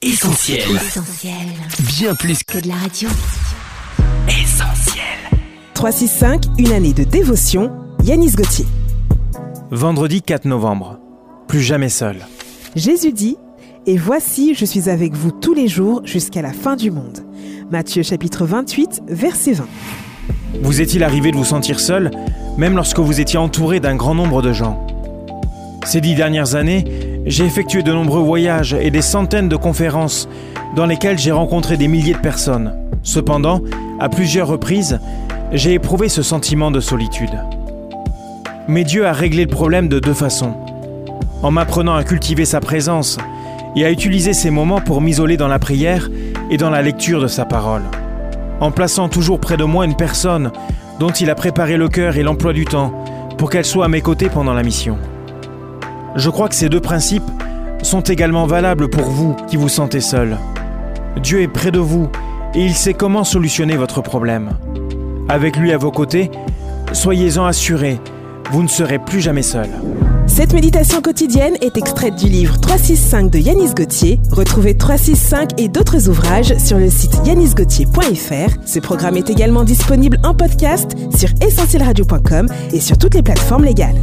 Essentiel. Essentiel. Bien plus Que de la radio. qu'essentiel. 365, une année de dévotion, Yanis Gauthier. Vendredi 4 novembre. Plus jamais seul. Jésus dit Et voici, je suis avec vous tous les jours jusqu'à la fin du monde. Matthieu chapitre 28, verset 20. Vous est-il arrivé de vous sentir seul, même lorsque vous étiez entouré d'un grand nombre de gens? Ces dix dernières années, j'ai effectué de nombreux voyages et des centaines de conférences dans lesquelles j'ai rencontré des milliers de personnes. Cependant, à plusieurs reprises, j'ai éprouvé ce sentiment de solitude. Mais Dieu a réglé le problème de deux façons. En m'apprenant à cultiver sa présence et à utiliser ces moments pour m'isoler dans la prière et dans la lecture de sa parole. En plaçant toujours près de moi une personne dont il a préparé le cœur et l'emploi du temps pour qu'elle soit à mes côtés pendant la mission. Je crois que ces deux principes sont également valables pour vous qui vous sentez seul. Dieu est près de vous et il sait comment solutionner votre problème. Avec lui à vos côtés, soyez-en assurés, vous ne serez plus jamais seul. Cette méditation quotidienne est extraite du livre 365 de Yanis Gauthier. Retrouvez 365 et d'autres ouvrages sur le site yanisgauthier.fr. Ce programme est également disponible en podcast sur essentielradio.com et sur toutes les plateformes légales.